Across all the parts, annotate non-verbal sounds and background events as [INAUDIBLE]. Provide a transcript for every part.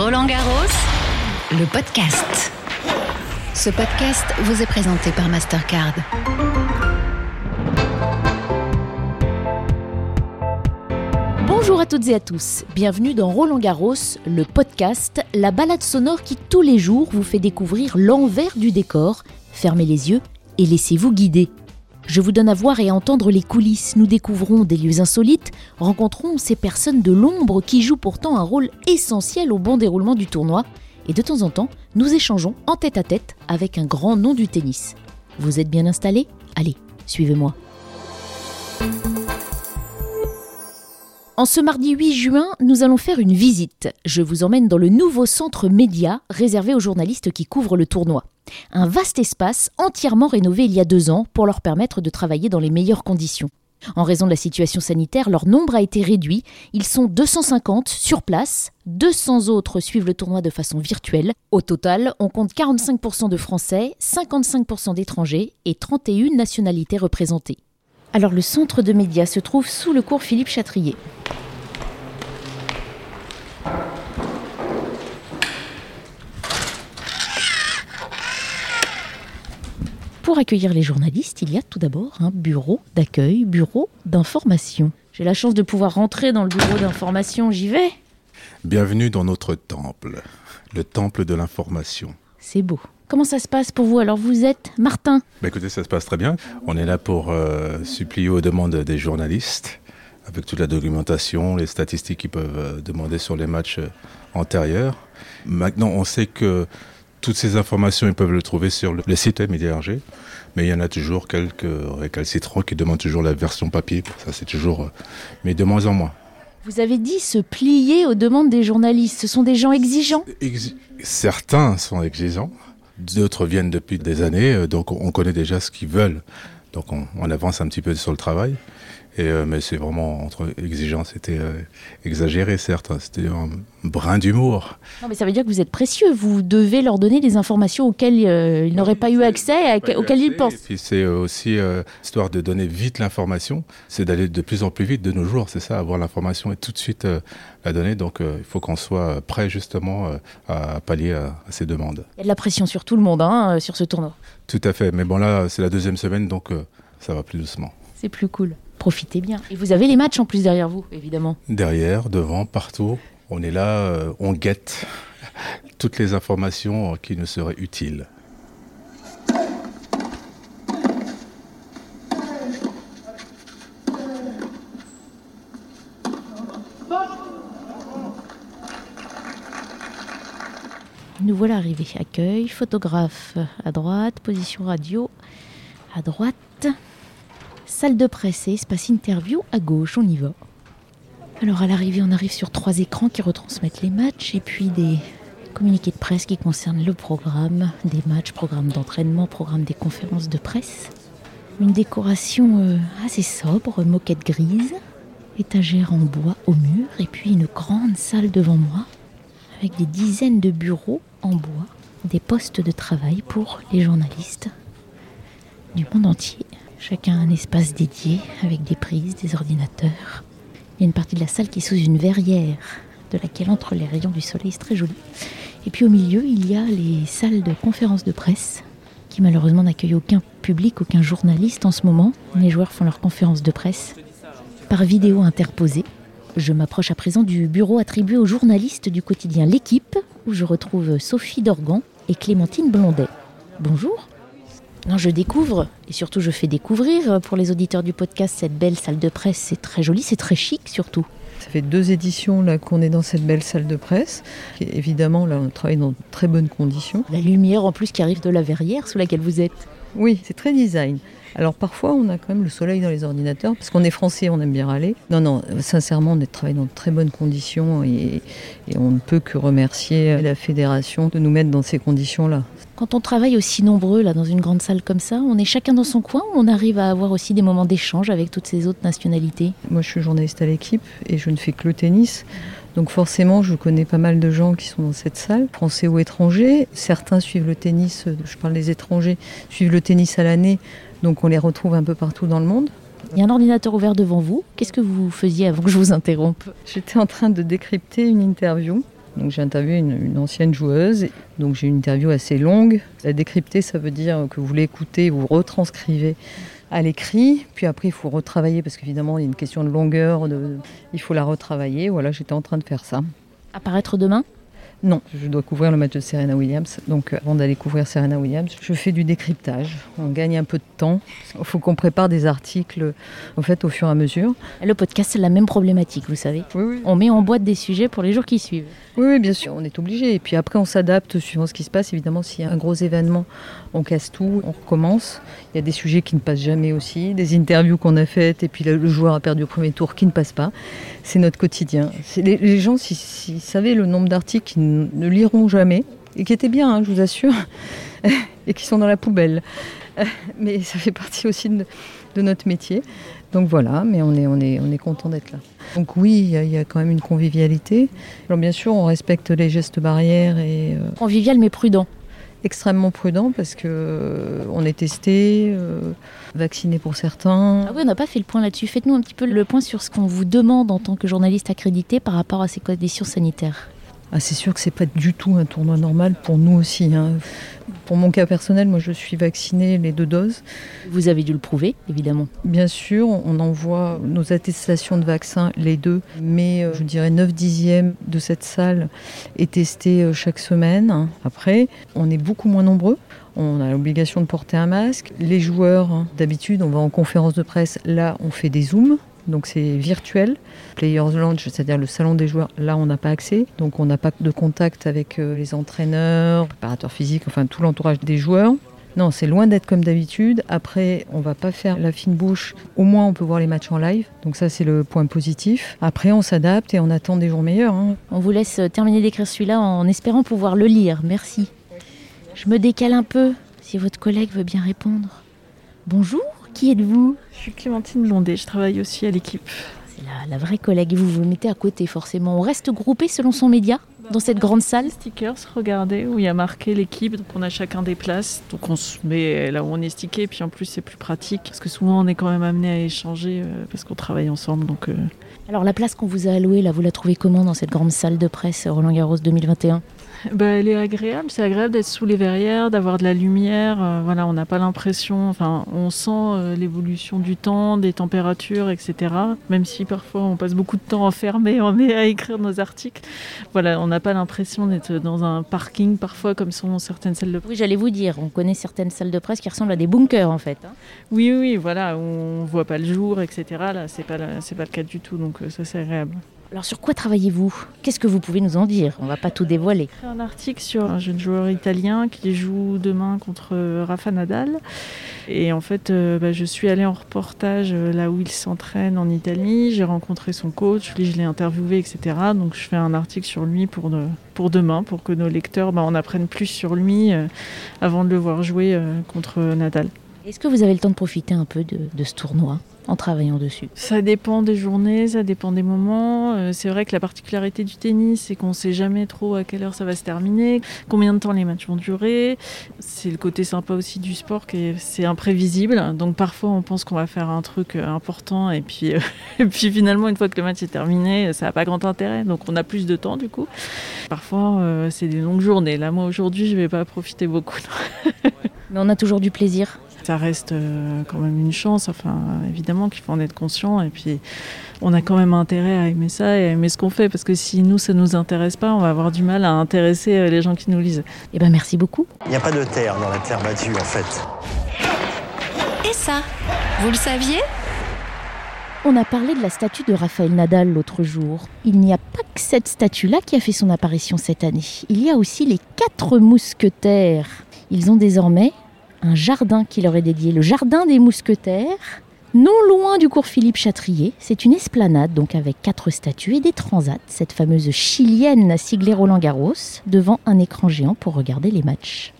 Roland Garros, le podcast. Ce podcast vous est présenté par Mastercard. Bonjour à toutes et à tous, bienvenue dans Roland Garros, le podcast, la balade sonore qui tous les jours vous fait découvrir l'envers du décor. Fermez les yeux et laissez-vous guider. Je vous donne à voir et à entendre les coulisses, nous découvrons des lieux insolites, rencontrons ces personnes de l'ombre qui jouent pourtant un rôle essentiel au bon déroulement du tournoi, et de temps en temps, nous échangeons en tête à tête avec un grand nom du tennis. Vous êtes bien installés? Allez, suivez-moi. En ce mardi 8 juin, nous allons faire une visite. Je vous emmène dans le nouveau centre média réservé aux journalistes qui couvrent le tournoi. Un vaste espace entièrement rénové il y a deux ans pour leur permettre de travailler dans les meilleures conditions. En raison de la situation sanitaire, leur nombre a été réduit. Ils sont 250 sur place, 200 autres suivent le tournoi de façon virtuelle. Au total, on compte 45% de Français, 55% d'étrangers et 31 nationalités représentées. Alors le centre de médias se trouve sous le cours Philippe Chatrier. Pour accueillir les journalistes, il y a tout d'abord un bureau d'accueil, bureau d'information. J'ai la chance de pouvoir rentrer dans le bureau d'information, j'y vais Bienvenue dans notre temple, le temple de l'information. C'est beau. Comment ça se passe pour vous? Alors vous êtes Martin? Bah écoutez, ça se passe très bien. On est là pour euh, supplier aux demandes des journalistes, avec toute la documentation, les statistiques qu'ils peuvent euh, demander sur les matchs euh, antérieurs. Maintenant, on sait que toutes ces informations, ils peuvent le trouver sur le, le site Média RG, mais il y en a toujours quelques récalcitrants qui demandent toujours la version papier. Ça, c'est toujours, euh, mais de moins en moins. Vous avez dit se plier aux demandes des journalistes. Ce sont des gens exigeants? Exi- Certains sont exigeants, d'autres viennent depuis des années, euh, donc on connaît déjà ce qu'ils veulent. Donc on, on avance un petit peu sur le travail. Et, euh, mais c'est vraiment entre exigeant, c'était euh, exagéré certes, hein, c'était un brin d'humour. Non mais ça veut dire que vous êtes précieux. Vous devez leur donner des informations auxquelles euh, ils n'auraient pas eu accès, à- auxquelles ils Et pensent. puis c'est euh, aussi, histoire de donner vite l'information, c'est d'aller de plus en plus vite de nos jours, c'est ça, avoir l'information et tout de suite la donner. Donc il faut qu'on soit prêt justement à pallier à, à ces demandes. Il y a de la pression sur tout le monde hein, sur ce tournoi. Tout à fait, mais bon là c'est la deuxième semaine, donc ça va plus doucement. C'est plus cool. Profitez bien. Et vous avez les matchs en plus derrière vous, évidemment. Derrière, devant, partout, on est là, euh, on guette [LAUGHS] toutes les informations qui nous seraient utiles. Nous voilà arrivés. Accueil, photographe à droite, position radio à droite, salle de presse et espace interview à gauche. On y va. Alors à l'arrivée, on arrive sur trois écrans qui retransmettent les matchs et puis des communiqués de presse qui concernent le programme des matchs, programme d'entraînement, programme des conférences de presse. Une décoration euh, assez sobre, moquette grise, étagère en bois au mur et puis une grande salle devant moi avec des dizaines de bureaux en bois, des postes de travail pour les journalistes du monde entier. Chacun a un espace dédié avec des prises, des ordinateurs. Il y a une partie de la salle qui est sous une verrière de laquelle entrent les rayons du soleil, c'est très joli. Et puis au milieu, il y a les salles de conférences de presse qui malheureusement n'accueillent aucun public, aucun journaliste en ce moment. Les joueurs font leurs conférences de presse par vidéo interposée. Je m'approche à présent du bureau attribué aux journalistes du quotidien L'équipe, où je retrouve Sophie Dorgan et Clémentine Blondet. Bonjour. Non, je découvre, et surtout je fais découvrir pour les auditeurs du podcast cette belle salle de presse. C'est très joli, c'est très chic surtout. Ça fait deux éditions là qu'on est dans cette belle salle de presse. Et évidemment, là, on travaille dans de très bonnes conditions. La lumière en plus qui arrive de la verrière sous laquelle vous êtes. Oui, c'est très design. Alors parfois, on a quand même le soleil dans les ordinateurs, parce qu'on est français, on aime bien râler. Non, non, euh, sincèrement, on est travaillé dans de très bonnes conditions et, et on ne peut que remercier la fédération de nous mettre dans ces conditions-là. Quand on travaille aussi nombreux là dans une grande salle comme ça, on est chacun dans son coin ou on arrive à avoir aussi des moments d'échange avec toutes ces autres nationalités? Moi, je suis journaliste à l'équipe et je ne fais que le tennis. Donc forcément, je connais pas mal de gens qui sont dans cette salle, français ou étrangers. Certains suivent le tennis, je parle des étrangers, suivent le tennis à l'année, donc on les retrouve un peu partout dans le monde. Il y a un ordinateur ouvert devant vous. Qu'est-ce que vous faisiez avant que je vous interrompe? J'étais en train de décrypter une interview Donc j'ai interviewé une, une ancienne joueuse. Donc j'ai une interview assez longue. La décrypter, ça veut dire que vous l'écoutez, vous retranscrivez à l'écrit, puis après il faut retravailler parce qu'évidemment il y a une question de longueur, il faut la retravailler. Voilà, j'étais en train de faire ça. Apparaître demain? Non, je dois couvrir le match de Serena Williams. Donc euh, avant d'aller couvrir Serena Williams, je fais du décryptage. On gagne un peu de temps. Il faut qu'on prépare des articles en fait au fur et à mesure. Le podcast, c'est la même problématique, vous savez. Oui, oui. On met en boîte des sujets pour les jours qui suivent. Oui, oui, bien sûr, on est obligé. Et puis après, on s'adapte suivant ce qui se passe. Évidemment, s'il y a un gros événement, on casse tout, on recommence. Il y a des sujets qui ne passent jamais aussi, des interviews qu'on a faites, et puis le, joueur a perdu au premier tour qui ne passe pas. C'est notre quotidien. Les, les gens, s'ils s'ils savaient le nombre d'articles ne liront jamais, et qui étaient bien, hein, je vous assure, [LAUGHS] et qui sont dans la poubelle. [LAUGHS] Mais ça fait partie aussi de, de notre métier. Donc voilà, mais on est, on est, on est content d'être là. Donc oui, il y, a- il y a quand même une convivialité. Alors bien sûr, on respecte les gestes barrières et euh, Convivial mais prudent. extrêmement prudent parce que euh, on est testé, euh, vacciné pour certains. Ah oui, on n'a pas fait le point là-dessus. Faites-nous un petit peu le point sur ce qu'on vous demande en tant que journaliste accrédité par rapport à ces conditions sanitaires. Ah, c'est sûr que c'est pas du tout un tournoi normal pour nous aussi. hein. Pour mon cas personnel, moi je suis vaccinée les deux doses. Vous avez dû le prouver, évidemment. Bien sûr, on envoie nos attestations de vaccin, les deux, mais euh, je dirais 9 dixièmes de cette salle est testée euh, chaque semaine. Après, on est beaucoup moins nombreux. On a l'obligation de porter un masque. Les joueurs, hein, d'habitude, on va en conférence de presse. Là, on fait des zooms. Donc c'est virtuel. Players Lounge, c'est-à-dire le salon des joueurs, là on n'a pas accès. Donc on n'a pas de contact avec euh, les entraîneurs, préparateurs physiques, enfin tout l'entourage des joueurs. Non, c'est loin d'être comme d'habitude. Après, on va pas faire la fine bouche. Au moins, on peut voir les matchs en live. Donc ça, c'est le point positif. Après, on s'adapte et on attend des jours meilleurs. hein. On vous laisse euh, terminer d'écrire celui-là en espérant pouvoir le lire. Merci. Je me décale un peu, si votre collègue veut bien répondre. Bonjour, qui êtes-vous? Je suis Clémentine Blondet, je travaille aussi à l'équipe. C'est la, la vraie collègue. Et vous vous mettez à côté, forcément. On reste groupé selon son média dans cette grande salle. Stickers, regardez, où il y a marqué l'équipe, donc on a chacun des places, donc on se met là où on est stické, puis en plus c'est plus pratique, parce que souvent on est quand même amené à échanger, euh, parce qu'on travaille ensemble, donc euh, Alors, la place qu'on vous a allouée, là, vous la trouvez comment dans cette grande salle de presse Roland Garros 2021 bah, elle est agréable, c'est agréable d'être sous les verrières, d'avoir de la lumière, euh, voilà, on n'a pas l'impression, enfin on sent euh, l'évolution du temps, des températures, etc. Même si parfois on passe beaucoup de temps enfermé, [LAUGHS] on est à écrire nos articles, voilà, on n'a pas l'impression d'être dans un parking parfois comme sont certaines salles de Oui, j'allais vous dire, on connaît certaines salles de presse qui ressemblent à des bunkers, en fait. hein. Oui, oui, voilà, on voit pas le jour, etc. Là, c'est pas, la- c'est pas le cas du tout, donc euh, ça c'est agréable. Alors, sur quoi travaillez-vous? Qu'est-ce que vous pouvez nous en dire? On va pas tout dévoiler. J'ai un article sur un jeune joueur italien qui joue demain contre euh, Rafa Nadal. Et en fait, euh, bah, je suis allée en reportage euh, là où il s'entraîne en Italie. J'ai rencontré son coach, lui, je l'ai interviewé, etc. Donc je fais un article sur lui pour, de- pour demain, pour que nos lecteurs bah, en apprennent plus sur lui euh, avant de le voir jouer contre Nadal. Est-ce que vous avez le temps de profiter un peu de, de ce tournoi? En travaillant dessus Ça dépend des journées, ça dépend des moments. Euh, c'est vrai que la particularité du tennis, c'est qu'on ne sait jamais trop à quelle heure ça va se terminer, combien de temps les matchs vont durer. C'est le côté sympa aussi du sport, que c'est imprévisible. Donc parfois on pense qu'on va faire un truc euh, important et puis, euh, [LAUGHS] et puis finalement une fois que le match est terminé, ça n'a pas grand intérêt. Donc on a plus de temps du coup. Parfois euh, c'est des longues journées. Là moi aujourd'hui je vais pas profiter beaucoup. [LAUGHS] Mais on a toujours du plaisir. Ça reste euh, quand même une chance. Enfin, évidemment qu'il faut en être conscient. Et puis, on a quand même intérêt à aimer ça et à aimer ce qu'on fait. Parce que si nous, ça nous intéresse pas, on va avoir du mal à intéresser euh, les gens qui nous lisent. Eh ben, merci beaucoup. Il n'y a pas de terre dans la terre battue en fait. Et ça, vous le saviez? On a parlé de la statue de Raphaël Nadal l'autre jour. Il n'y a pas que cette statue-là qui a fait son apparition cette année. Il y a aussi les quatre mousquetaires. Ils ont désormais un jardin qui leur est dédié, le jardin des mousquetaires. Non loin du cours Philippe Chatrier, c'est une esplanade donc avec quatre statues et des transats, cette fameuse chilienne siglée Roland Garros, devant un écran géant pour regarder les matchs.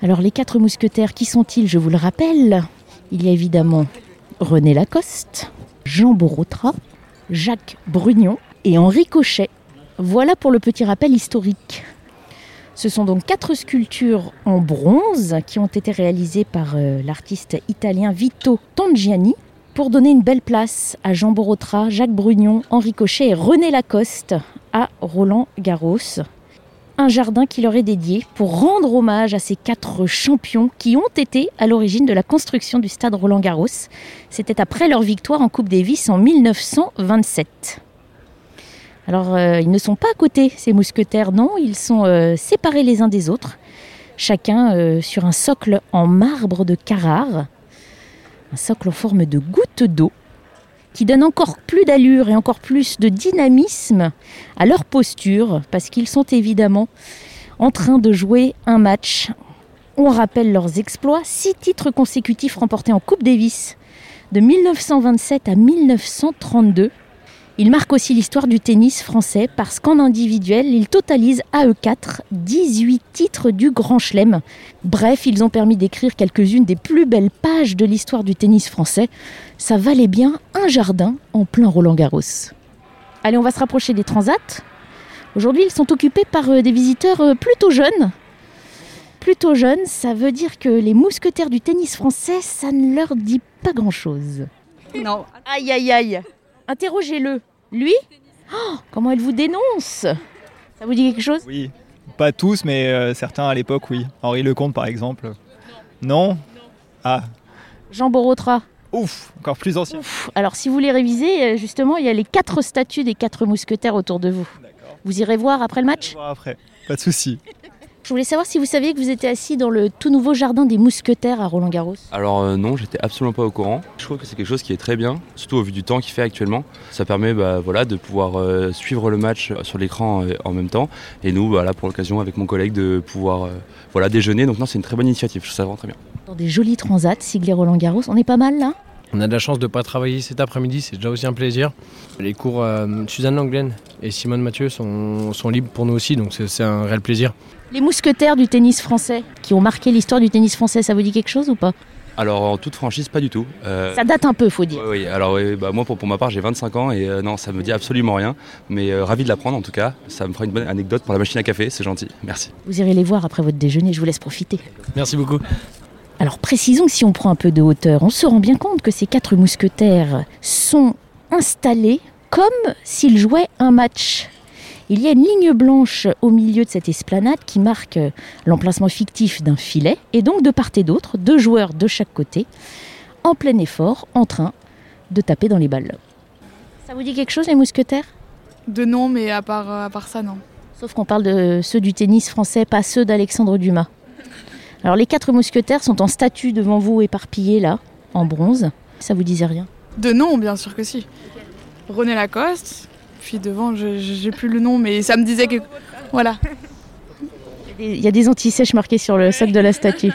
Alors les quatre mousquetaires, qui sont-ils? Je vous le rappelle. Il y a évidemment René Lacoste, Jean Borotra, Jacques Brugnon et Henri Cochet. Voilà pour le petit rappel historique. Ce sont donc quatre sculptures en bronze qui ont été réalisées par euh, l'artiste italien Vito Tongiani pour donner une belle place à Jean Borotra, Jacques Brugnon, Henri Cochet et René Lacoste à Roland Garros. Un jardin qui leur est dédié pour rendre hommage à ces quatre champions qui ont été à l'origine de la construction du stade Roland Garros. C'était après leur victoire en Coupe Davis en 1927. Alors, euh, ils ne sont pas à côté, ces mousquetaires, non, ils sont euh, séparés les uns des autres, chacun euh, sur un socle en marbre de Carrare, un socle en forme de goutte d'eau, qui donne encore plus d'allure et encore plus de dynamisme à leur posture, parce qu'ils sont évidemment en train de jouer un match. On rappelle leurs exploits, six titres consécutifs remportés en Coupe Davis de 1927 à 1932. Ils marquent aussi l'histoire du tennis français parce qu'en individuel, ils totalisent à eux quatre 18 titres du Grand Chelem. Bref, ils ont permis d'écrire quelques-unes des plus belles pages de l'histoire du tennis français. Ça valait bien un jardin en plein Roland Garros. Allez, on va se rapprocher des transats. Aujourd'hui, ils sont occupés par euh, des visiteurs euh, plutôt jeunes. Plutôt jeunes, ça veut dire que les mousquetaires du tennis français, ça ne leur dit pas grand-chose. Non. Aïe, aïe, aïe. Interrogez-le. Lui Oh, Comment elle vous dénonce? Ça vous dit quelque chose? Oui, pas tous, mais euh, certains à l'époque, oui. Henri Lecomte, par exemple. Non Ah, Jean Borotra. ouf, encore plus ancien. Ouf. Alors, si vous voulez réviser, euh, justement, il y a les quatre statues des quatre mousquetaires autour de vous. D'accord. Vous irez voir après le match? Après, pas de souci. Je voulais savoir si vous saviez que vous étiez assis dans le tout nouveau jardin des mousquetaires à Roland-Garros. Alors euh, non, j'étais absolument pas au courant. Je trouve que c'est quelque chose qui est très bien, surtout au vu du temps qu'il fait actuellement. Ça permet bah, voilà, de pouvoir euh, suivre le match sur l'écran euh, en même temps. Et nous, voilà, pour l'occasion, avec mon collègue, de pouvoir euh, voilà, déjeuner. Donc non, c'est une très bonne initiative, je trouve ça vraiment très bien. Dans des jolis transats siglés Roland-Garros. On est pas mal là? On a de la chance de ne pas travailler cet après-midi, c'est déjà aussi un plaisir. Les cours euh, Suzanne Langlaine et Simone Mathieu sont, sont libres pour nous aussi, donc c'est c'est un réel plaisir. Les mousquetaires du tennis français qui ont marqué l'histoire du tennis français, ça vous dit quelque chose ou pas? Alors en toute franchise, pas du tout. Euh, Ça date un peu, faut dire. oui, alors oui, bah, moi pour, pour ma part j'ai 25 ans et euh, non ça me dit absolument rien mais euh, ravi de l'apprendre en tout cas ça me fera une bonne anecdote pour la machine à café c'est gentil merci Vous irez les voir après votre déjeuner, je vous laisse profiter. Merci beaucoup. Alors précisons que si on prend un peu de hauteur, on se rend bien compte que ces quatre mousquetaires sont installés comme s'ils jouaient un match. Il y a une ligne blanche au milieu de cette esplanade qui marque l'emplacement fictif d'un filet, et donc de part et d'autre, deux joueurs de chaque côté, en plein effort, en train de taper dans les balles. Ça vous dit quelque chose les mousquetaires? De nom, mais à part, à part ça, non. Sauf qu'on parle de ceux du tennis français, pas ceux d'Alexandre Dumas. Alors les quatre mousquetaires sont en statue devant vous éparpillés là, en bronze. Ça vous disait rien? De nom, bien sûr que si. René Lacoste. Puis devant, j'ai plus le nom, mais ça me disait que. Voilà. Il y a des antisèches marqués sur le socle de la statue.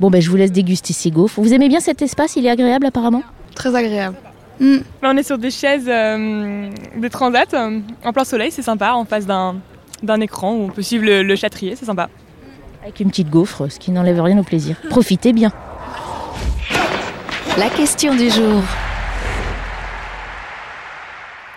Bon ben je vous laisse déguster ces gaufres. Vous aimez bien cet espace? Il est agréable apparemment? Très agréable. Là, on est sur des chaises euh, de transat euh, en plein soleil, c'est sympa, en face d'un d'un écran où on peut suivre le, le châtrier, c'est sympa. Avec une petite gaufre, ce qui n'enlève rien au plaisir. Profitez bien. La question du jour.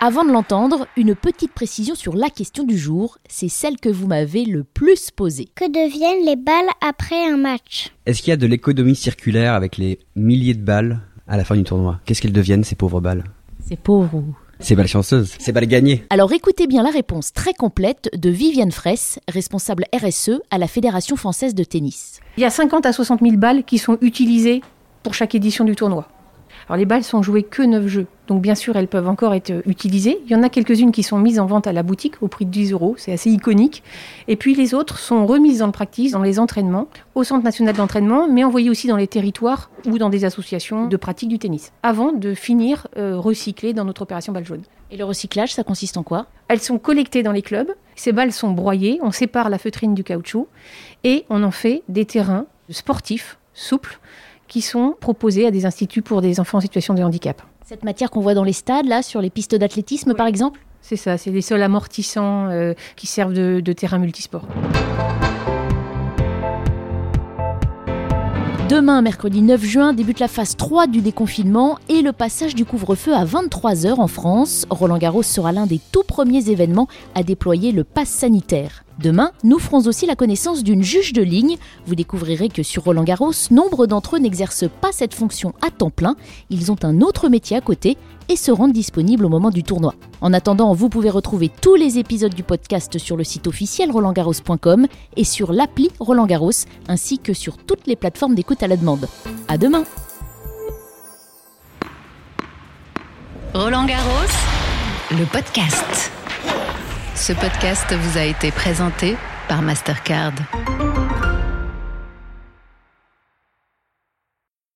Avant de l'entendre, une petite précision sur la question du jour. C'est celle que vous m'avez le plus posée. Que deviennent les balles après un match? Est-ce qu'il y a de l'économie circulaire avec les milliers de balles à la fin du tournoi? Qu'est-ce qu'elles deviennent ces pauvres balles? C'est pauvre ou Ces balles chanceuses, ces balles gagnées. Alors écoutez bien la réponse très complète de Viviane Fraisse, responsable RSE à la Fédération française de tennis. Il y a 50 à 60 000 balles qui sont utilisées pour chaque édition du tournoi. Alors les balles sont jouées que 9 jeux, donc bien sûr elles peuvent encore être utilisées. Il y en a quelques-unes qui sont mises en vente à la boutique au prix de 10 euros, c'est assez iconique. Et puis les autres sont remises dans le practice, dans les entraînements, au Centre national d'entraînement, mais envoyées aussi dans les territoires ou dans des associations de pratique du tennis, avant de finir euh, recyclées dans notre opération balle jaune. Et le recyclage, ça consiste en quoi? Elles sont collectées dans les clubs, ces balles sont broyées, on sépare la feutrine du caoutchouc et on en fait des terrains sportifs, souples, qui sont proposés à des instituts pour des enfants en situation de handicap. Cette matière qu'on voit dans les stades, là, sur les pistes d'athlétisme par exemple? C'est ça, c'est des sols amortissants euh, qui servent de, de terrain multisport. Demain, mercredi 9 juin, débute la phase 3 du déconfinement et le passage du couvre-feu à 23h en France. Roland Garros sera l'un des tout premiers événements à déployer le pass sanitaire. Demain, nous ferons aussi la connaissance d'une juge de ligne. Vous découvrirez que sur Roland Garros, nombre d'entre eux n'exercent pas cette fonction à temps plein. Ils ont un autre métier à côté et se rendent disponibles au moment du tournoi. En attendant, vous pouvez retrouver tous les épisodes du podcast sur le site officiel rolandgarros.com et sur l'appli Roland Garros, ainsi que sur toutes les plateformes d'écoute à la demande. À demain Roland Garros, le podcast. Ce podcast vous a été présenté par Mastercard.